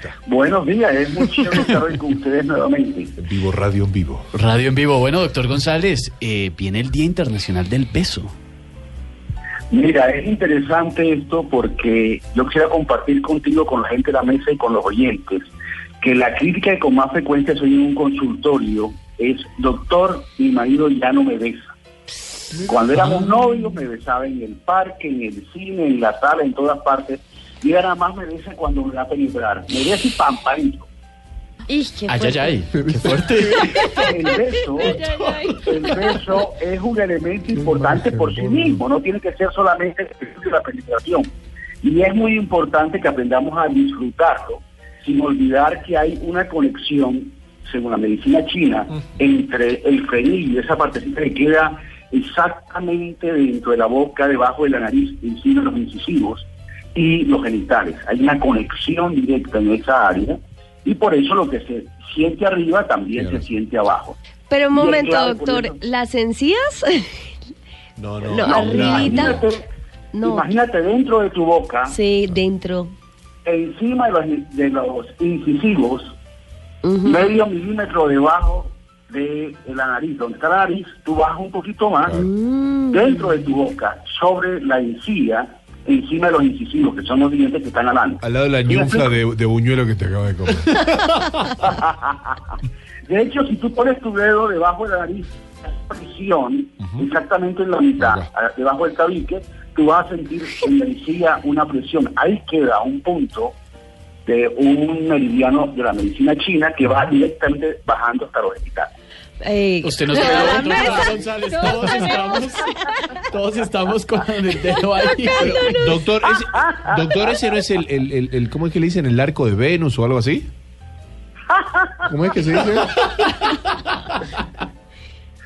está? Buenos días, es muy chévere estar hoy con ustedes nuevamente. En vivo, radio en vivo. Radio en vivo. Bueno, doctor González, eh, viene el Día Internacional del Peso. Mira, es interesante esto porque yo quisiera compartir contigo, con la gente de la mesa y con los oyentes, que la crítica que con más frecuencia soy en un consultorio es, doctor, mi marido ya no me besa. Cuando éramos novios me besaba en el parque, en el cine, en la sala, en todas partes. Y ahora nada más me besa cuando me va a penetrar. Me besa y pamparito. Qué Ay, ay, ay, qué fuerte. El beso, el beso es un elemento importante por sí mismo, no tiene que ser solamente la penetración. Y es muy importante que aprendamos a disfrutarlo, sin olvidar que hay una conexión, según la medicina china, entre el frenillo, esa partecita que queda exactamente dentro de la boca, debajo de la nariz, encima de los incisivos y los genitales. Hay una conexión directa en esa área y por eso lo que se siente arriba también Claro. se siente abajo. Pero un momento, claro, doctor, eso. ¿las encías? No, no, No, arribita. Imagínate, No. imagínate dentro de tu boca, sí, dentro. encima de los, de los incisivos, medio milímetro debajo de la nariz, donde está la nariz, tú bajas un poquito más, Mm. dentro de tu boca, sobre la encía, encima de los incisivos, que son los dientes que están adelante. Al lado de la ¿Sí me ñunfla explico? de, de buñuelo que te acaba de comer. De hecho, si tú pones tu dedo debajo de la nariz, presión, exactamente en la mitad, Acá. debajo del tabique, tú vas a sentir en la encía una presión. Ahí queda un punto de un meridiano de la medicina china que va directamente bajando hasta los genitales. Eh, Usted nos pegó, la doctor. González. Todos estamos, todos estamos con el dedo ahí. Pero, doctor, ese, doctor, ese no es el, el, el, el- ¿cómo es que le dicen? ¿El arco de Venus o algo así? ¿Cómo es que se dice?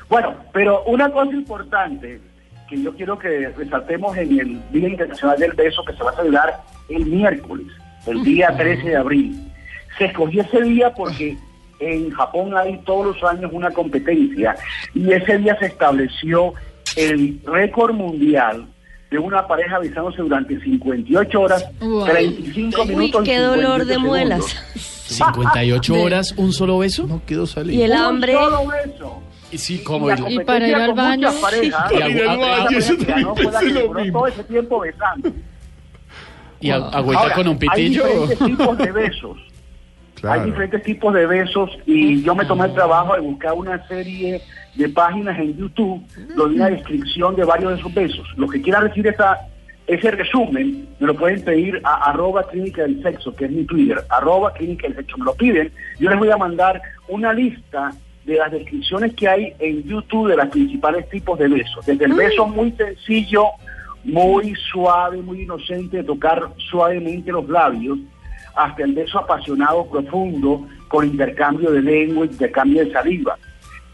Bueno, pero una cosa importante que yo quiero que resaltemos en el Día Internacional del Beso que se va a celebrar el miércoles, el día 13 de abril. Se escogió ese día porque en Japón hay todos los años una competencia y ese día se estableció el récord mundial de una pareja besándose durante 58 horas, Wow. 35 Uy, minutos. y qué dolor 58 de muelas. segundos. 58 horas, un solo beso. No quedó Y salir. el Un hambre. solo beso. Y sí, como el- para ir al baño. al también pensé lo mismo. todo ese tiempo besando. y agüita Ahora, con un pitillo. Hay diferentes tipos de besos. Claro. Hay diferentes tipos de besos y yo me tomé el trabajo de buscar una serie de páginas en YouTube donde hay una descripción de varios de esos besos. Los que quieran recibir esa, ese resumen me lo pueden pedir a arroba clínica del sexo, que es mi Twitter, arroba clínica del sexo. Me lo piden. Yo les voy a mandar una lista de las descripciones que hay en YouTube de los principales tipos de besos. Desde el beso muy sencillo, muy suave, muy inocente, de tocar suavemente los labios, hasta el beso apasionado, profundo, con intercambio de lengua, intercambio de saliva,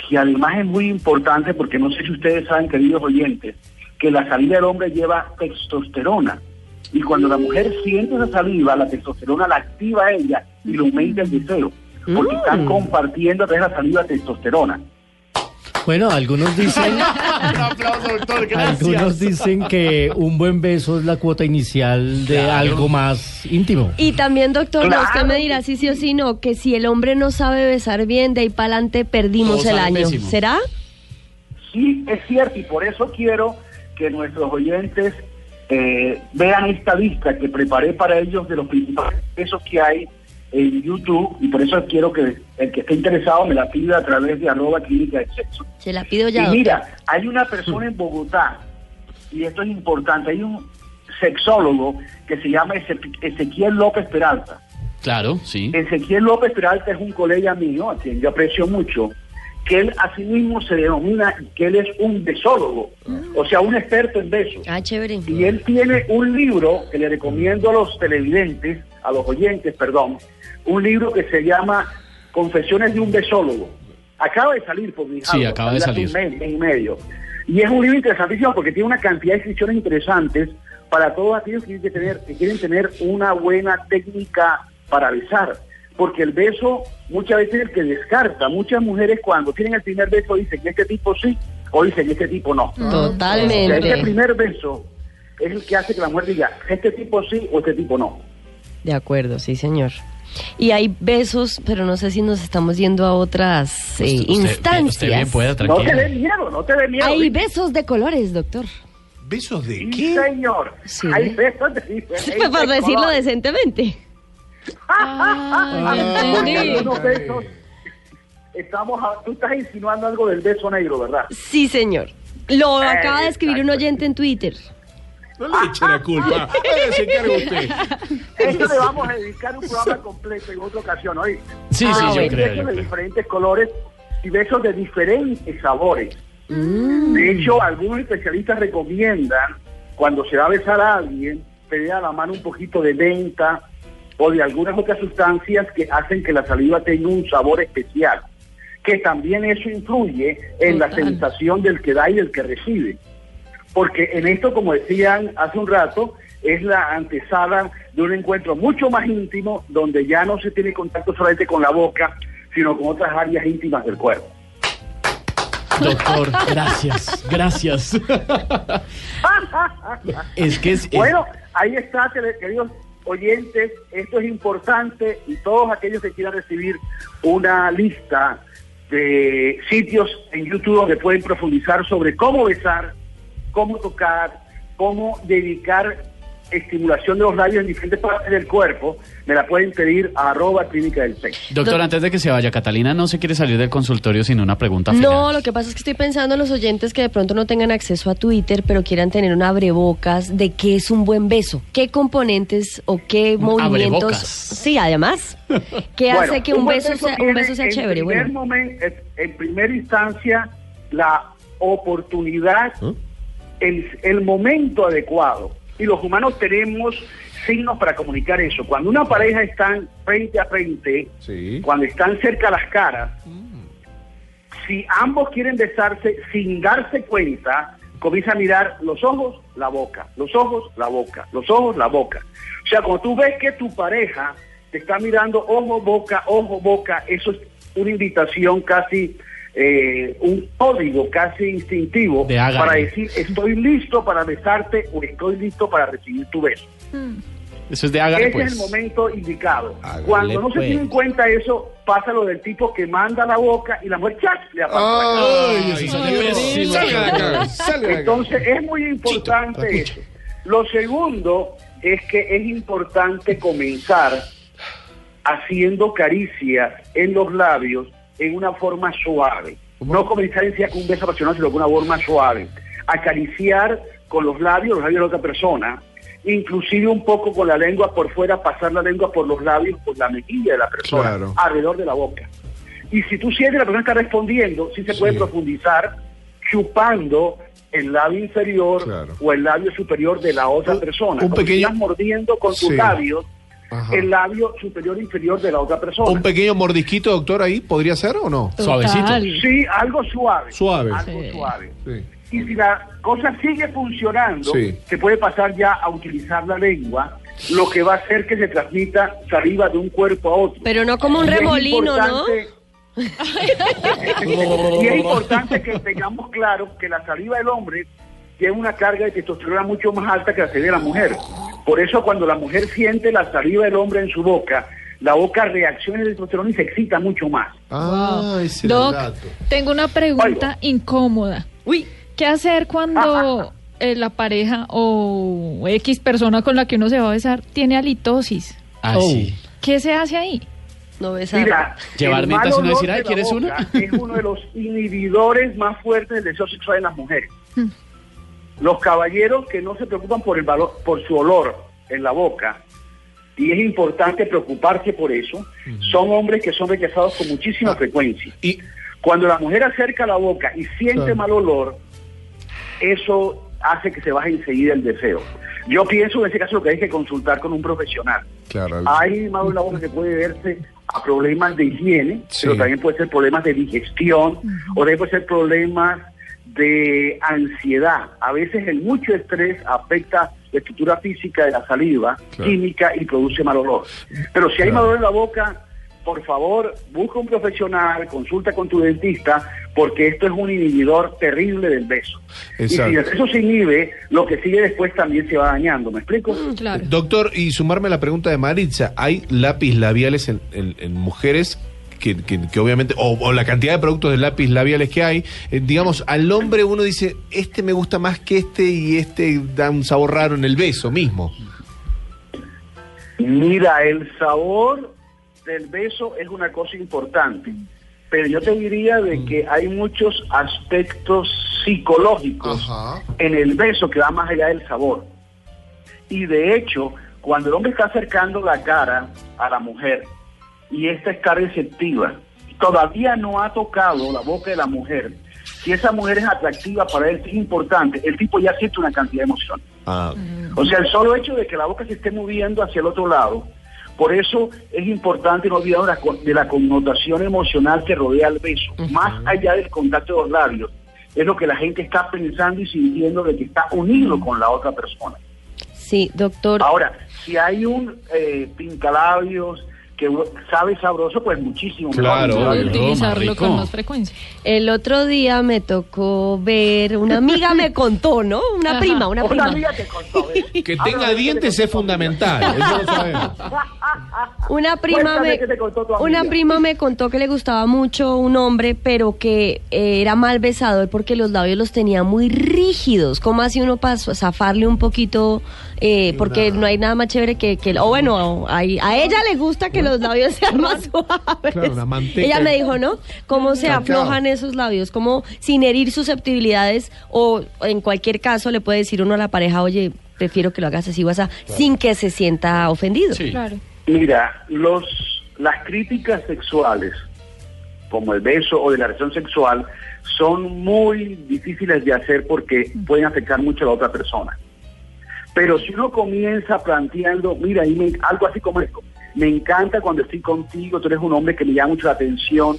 que además es muy importante porque no sé si ustedes saben, queridos oyentes, que la saliva del hombre lleva testosterona. Y cuando la mujer siente esa saliva, la testosterona la activa a ella y le aumenta el deseo, porque están compartiendo a través de la saliva testosterona. Bueno, algunos dicen, Un aplauso, doctor. Gracias. algunos dicen que un buen beso es la cuota inicial de Claro. algo más íntimo. Y también, doctor, Claro. usted me dirá si sí o si no, que si el hombre no sabe besar bien, de ahí para adelante perdimos Todo el año. pésimo. ¿Será? Sí, es cierto, y por eso quiero que nuestros oyentes eh, vean esta lista que preparé para ellos de los principales besos que hay en YouTube, y por eso quiero que el que esté interesado me la pida a través de arroba clínica de sexo. Se la pido ya, Y doctor. mira, hay una persona en Bogotá, y esto es importante, hay un sexólogo que se llama Eze- Ezequiel López Peralta. Claro, sí. Ezequiel López Peralta es un colega mío, a quien yo aprecio mucho, que él asimismo se denomina que él es un besólogo, o sea, un experto en besos. Ah, chévere. Y él tiene un libro que le recomiendo a los televidentes, a los oyentes, perdón, un libro que se llama Confesiones de un besólogo. Acaba de salir por mi Sí, acaba de salir. un mes, mes y medio. Y es un libro interesantísimo porque tiene una cantidad de inscripciones interesantes para todos aquellos que quieren tener, que quieren tener una buena técnica para besar. Porque el beso muchas veces es el que descarta. Muchas mujeres cuando tienen el primer beso dicen que este tipo sí o dicen que este tipo no. O sea, ese Totalmente. primer beso es el que hace que la mujer diga, este tipo sí o este tipo no. De acuerdo, sí, señor. Y hay besos, pero no sé si nos estamos yendo a otras eh, Usted- instancias. Usted bien pueda, No te dé miedo, no te dé miedo. Hay besos de colores, doctor. ¿Besos de Sí, qué? señor. Sí. Hay besos de diferentes Para decirlo colores. decentemente. Ah, besos, estamos a- tú estás insinuando algo del beso negro, ¿verdad? Sí, señor. Lo Eh, acaba de escribir un oyente en Twitter. No le eche la culpa. Vaya, se encarga usted. Eso le vamos a dedicar un programa completo en otra ocasión, ¿oí? Sí, Ah, sí, yo creo. besos yo de creo. diferentes colores y besos de diferentes sabores. De hecho, algunos especialistas recomiendan, cuando se va a besar a alguien, tener a la mano un poquito de menta o de algunas otras sustancias que hacen que la saliva tenga un sabor especial. Que también eso influye en la Total. sensación del que da y del que recibe. Porque en esto, como decían hace un rato, es la antesala de un encuentro mucho más íntimo, donde ya no se tiene contacto solamente con la boca, sino con otras áreas íntimas del cuerpo. Doctor, gracias, gracias. es que es, es- Bueno, ahí está, queridos oyentes, esto es importante y todos aquellos que quieran recibir una lista de sitios en YouTube donde pueden profundizar sobre cómo besar, cómo tocar, cómo dedicar estimulación de los labios en diferentes partes del cuerpo, me la pueden pedir a arroba clínica del sexo. Doctor, Doc- antes de que se vaya, Catalina no se quiere salir del consultorio sin una pregunta final. No, lo que pasa es que estoy pensando en los oyentes que de pronto no tengan acceso a Twitter, pero quieran tener un abrebocas de qué es un buen beso. ¿Qué componentes o qué Un movimientos? abrebocas. Sí, además. ¿Qué Bueno, hace que un beso sea, un beso sea en chévere? primer Bueno, momen- en- en primera instancia, la oportunidad, ¿Ah? El, el momento adecuado. Y los humanos tenemos signos para comunicar eso. Cuando una pareja está frente a frente, Sí. cuando están cerca las caras, si ambos quieren besarse sin darse cuenta, comienza a mirar los ojos, la boca, los ojos, la boca, los ojos, la boca. O sea, cuando tú ves que tu pareja te está mirando ojo, boca, ojo, boca, eso es una invitación casi, eh, un código casi instintivo De para decir estoy listo para besarte o estoy listo para recibir tu beso. Eso es de hágale, Ese pues. es el momento indicado. Hágale, Cuando no se pues. tiene en cuenta eso, pasa lo del tipo que manda la boca y la mujer ¡chac! le acá. Entonces es muy importante Chito, eso. Lo segundo es que es importante comenzar haciendo caricias en los labios en una forma suave. No comenzar en sí con un beso apasionado, sino con una forma suave. Acariciar con los labios, los labios de la otra persona, inclusive un poco con la lengua por fuera, pasar la lengua por los labios, por la mejilla de la persona, Claro. alrededor de la boca. Y si tú sientes que la persona está respondiendo, sí se puede Sí. profundizar chupando el labio inferior Claro. o el labio superior de la otra persona. un pequeño- estás mordiendo con tus Sí. labios Ajá. el labio superior e inferior de la otra persona. ¿Un pequeño mordisquito, doctor, ahí podría ser o no? Suavecito. Sí, algo suave. Suave. Algo Sí. suave. Sí. Y si la cosa sigue funcionando, Sí. se puede pasar ya a utilizar la lengua, lo que va a hacer que se transmita saliva de un cuerpo a otro. pero no como un Y es remolino, ¿no? importante- y es importante que tengamos claro que la saliva del hombre tiene una carga de testosterona mucho más alta que la saliva de la mujer. Por eso cuando la mujer siente la saliva del hombre en su boca, la boca reacciona de testosterona y se excita mucho más. Ah, ese el Doc, dato. tengo una pregunta incómoda. Uy, ¿Qué hacer cuando eh, la pareja o X persona con la que uno se va a besar tiene halitosis? Ah, Oh. sí. ¿Qué se hace ahí? no besar. Mira, Llevar el mientras uno decir, de "Ay, la ¿quieres una?" Es uno de los inhibidores más fuertes del deseo sexual en las mujeres. Los caballeros que no se preocupan por el valor, por su olor en la boca, y es importante preocuparse por eso, son hombres que son rechazados con muchísima Ah. frecuencia. Y Cuando la mujer acerca la boca y siente Claro. mal olor, eso hace que se baje enseguida el deseo. Yo pienso en ese caso lo que hay que consultar con un profesional. claro, Hay mal en la boca que puede verse a problemas de higiene, Sí. pero también puede ser problemas de digestión o también puede ser problemas de ansiedad. A veces el mucho estrés afecta la estructura física de la saliva, Claro. química y produce mal olor. Pero si hay Claro. mal olor en la boca, por favor, busca un profesional, consulta con tu dentista, porque esto es un inhibidor terrible del beso. Exacto. Y si el beso se inhibe, lo que sigue después también se va dañando. ¿Me explico? Claro. Doctor, y sumarme a la pregunta de Maritza, ¿hay lápiz labiales en, en- en mujeres? Que, que- que obviamente, o, o la cantidad de productos de lápiz labiales que hay, eh, digamos, al hombre uno dice, este me gusta más que este y este da un sabor raro en el beso mismo. Mira, el sabor del beso es una cosa importante, pero yo te diría de que hay muchos aspectos psicológicos Ajá. en el beso que va más allá del sabor. Y de hecho, cuando el hombre está acercando la cara a la mujer y esta está receptiva, todavía no ha tocado la boca de la mujer, si esa mujer es atractiva para él, es importante, el tipo ya siente una cantidad de emoción. Ah, O sea, el solo hecho de que la boca se esté moviendo hacia el otro lado, por eso es importante no olvidar de la connotación emocional que rodea el beso, más allá del contacto de los labios. Es lo que la gente está pensando y sintiendo de que está unido con la otra persona. Sí, doctor. Ahora, si hay un eh, pincalabios que sabe sabroso, pues muchísimo mejor. Claro, Puedo obvio. utilizarlo con más frecuencia. El otro día me tocó ver, una amiga me contó, ¿no? Una Ajá. prima, una Una prima. amiga te contó. ¿ves? que tenga dientes te es fundamental, eso lo sabemos. Una prima me qué te contó tu una prima me contó que le gustaba mucho un hombre, pero que eh, era mal besador porque los labios los tenía muy rígidos. ¿Cómo así uno para zafarle un poquito? Eh, porque no hay nada más chévere que, que o bueno, a, a ella le gusta que los labios sean más suaves. Claro, una manteca. Ella me dijo, ¿no? Cómo se Cacao. aflojan esos labios, cómo sin herir susceptibilidades o en cualquier caso le puede decir uno a la pareja, oye, prefiero que lo hagas así o así, sin que se sienta ofendido. Sí. Claro. Mira, los, las críticas sexuales, como el beso o de la relación sexual, son muy difíciles de hacer porque pueden afectar mucho a la otra persona. Pero si uno comienza planteando, mira, y me- algo así como esto, me encanta cuando estoy contigo, tú eres un hombre que me llama mucho la atención,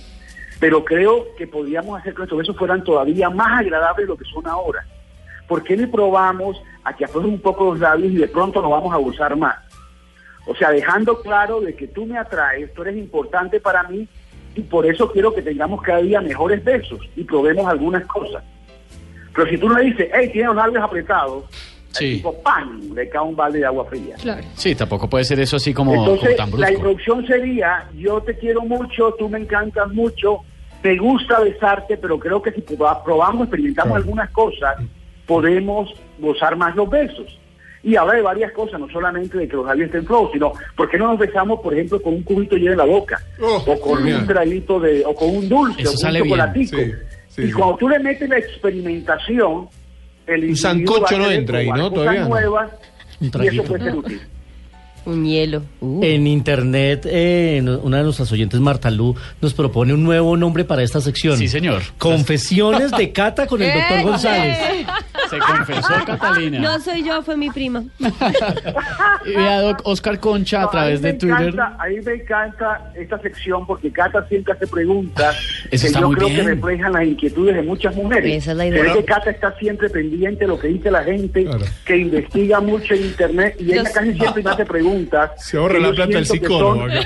pero creo que podríamos hacer que nuestros besos fueran todavía más agradables de lo que son ahora. ¿Por qué no probamos a que aflojen un poco los labios y de pronto nos vamos a gozar más? O sea, dejando claro de que tú me atraes, tú eres importante para mí y por eso quiero que tengamos cada día mejores besos y probemos algunas cosas. Pero si tú me dices, hey, tiene los labios apretados, Sí. tipo, ¡pam! le cae un balde de agua fría. Claro. Sí, tampoco puede ser eso así como, Entonces, como tan la introducción sería, yo te quiero mucho, tú me encantas mucho, te gusta besarte, pero creo que si proba- probamos, experimentamos Claro. algunas cosas, podemos gozar más los besos. Y habla de varias cosas, no solamente de que los labios estén flojos, sino ¿por qué no nos besamos, por ejemplo, con un cubito lleno en la boca? Oh, o con un traguito de, o con un dulce, Eso o con sale un chocolatico. sí, sí, y sí. cuando tú le metes la experimentación, el Un sancocho no entra ahí, ¿no? Todavía no. nuevas, Un y eso puede ser útil. Un hielo. Uh. En internet, eh, no- una de nuestras oyentes, Marta Lu, nos propone un nuevo nombre para esta sección. Sí, señor. Confesiones de Cata con el doctor. González. Se confesó Catalina. No soy yo, fue mi prima. Y vea, Doc, Oscar Concha a No, través mí me de Twitter. encanta- a mí me encanta esta sección porque Cata siempre hace preguntas Eso que está yo muy creo bien. que reflejan las inquietudes de muchas mujeres. Esa es la idea. ve que Cata está siempre pendiente de lo que dice la gente, Claro. que investiga mucho en internet y ella casi siempre me hace preguntas. Se ahorra la plata del psicólogo.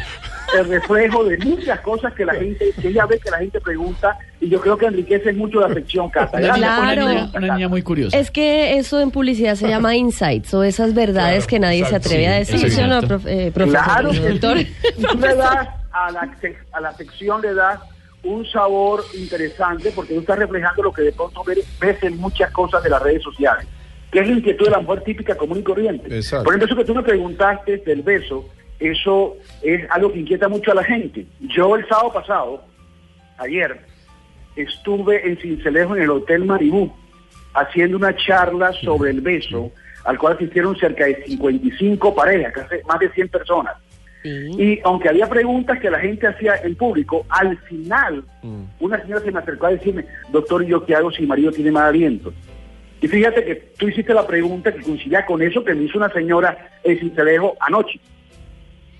El reflejo de muchas cosas que la gente, que ella ve que la gente pregunta y yo creo que enriquece mucho la sección Cata. Una, Gracias niña, por una Claro. niña- una niña muy curiosa. Es que eso en publicidad se llama insights o esas verdades Claro, que nadie exacto, se atreve a decir. ¿sí no, eh, profesor? Claro que sí. Tú le das a la, a la sección, le das un sabor interesante porque tú estás reflejando lo que de pronto ves, ves en muchas cosas de las redes sociales, que es la inquietud de la mujer típica común y corriente. Exacto. Por ejemplo, eso que tú me preguntaste del beso, eso es algo que inquieta mucho a la gente. Yo el sábado pasado, ayer, estuve en Cincelejo en el Hotel Maribú haciendo una charla sobre el beso, al cual asistieron cerca de 55 parejas, casi más de 100 personas. Sí. Y aunque había preguntas que la gente hacía en público, al final Mm. una señora se me acercó a decirme, doctor, ¿y yo qué hago si mi marido tiene mal aliento? Y fíjate que tú hiciste la pregunta que coincidía con eso que me hizo una señora en Cincelejo anoche.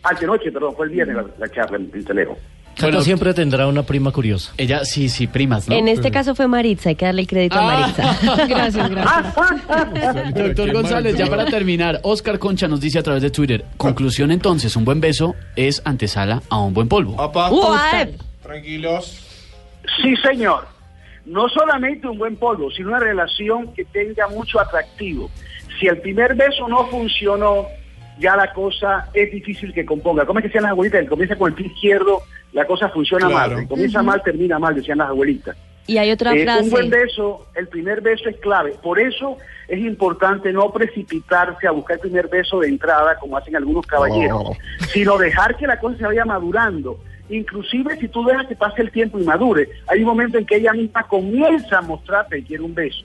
Antenoche, perdón, fue el viernes la, la charla en Cincelejo. Cata Bueno, siempre tendrá una prima curiosa. Ella, sí, sí, primas, ¿no? En este caso fue Maritza, hay que darle el crédito a Ah. Maritza. Gracias, gracias. Doctor González, ya para terminar, Oscar Concha nos dice a través de Twitter, conclusión entonces, un buen beso es antesala a un buen polvo. Opa, Uah, tranquilos. Sí, señor. No solamente un buen polvo, sino una relación que tenga mucho atractivo. Si el primer beso no funcionó, ya la cosa es difícil que componga. ¿Cómo es que decían las abuelitas? El comienza con el pie izquierdo, la cosa funciona Claro. mal. El comienza mal, termina mal, decían las abuelitas. Y hay otra Eh, frase. un buen beso, el primer beso es clave. Por eso es importante no precipitarse a buscar el primer beso de entrada, como hacen algunos caballeros, sino dejar que la cosa se vaya madurando. Inclusive si tú dejas que pase el tiempo y madure, hay un momento en que ella misma comienza a mostrarte que quiere un beso.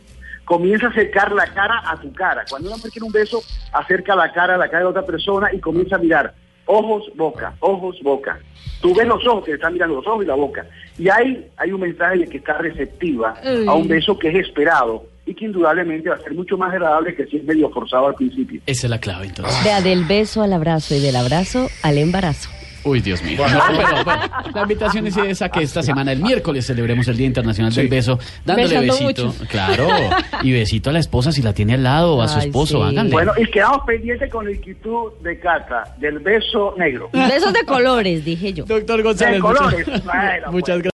Comienza a acercar la cara a tu cara. Cuando una mujer quiere un beso, acerca la cara a la cara de otra persona y comienza a mirar ojos, boca, ojos, boca. Tú ves los ojos que te están mirando los ojos y la boca. Y ahí hay un mensaje de que está receptiva a un beso que es esperado y que indudablemente va a ser mucho más agradable que si es medio forzado al principio. Esa es la clave entonces. Vea, del beso al abrazo y del abrazo al embarazo. Uy, Dios mío. No, pero bueno, la invitación es esa que esta semana, el miércoles, celebremos el Día Internacional del Sí. Beso, dándole Besando besito. mucho. Claro. Y besito a la esposa si la tiene al lado, o a su Ay, esposo, sí. háganle. Bueno, y quedamos pendientes con la inquietud de Cata, del beso negro. Besos de colores, dije yo. Doctor De González, colores. muchas, Bueno, muchas pues. gracias.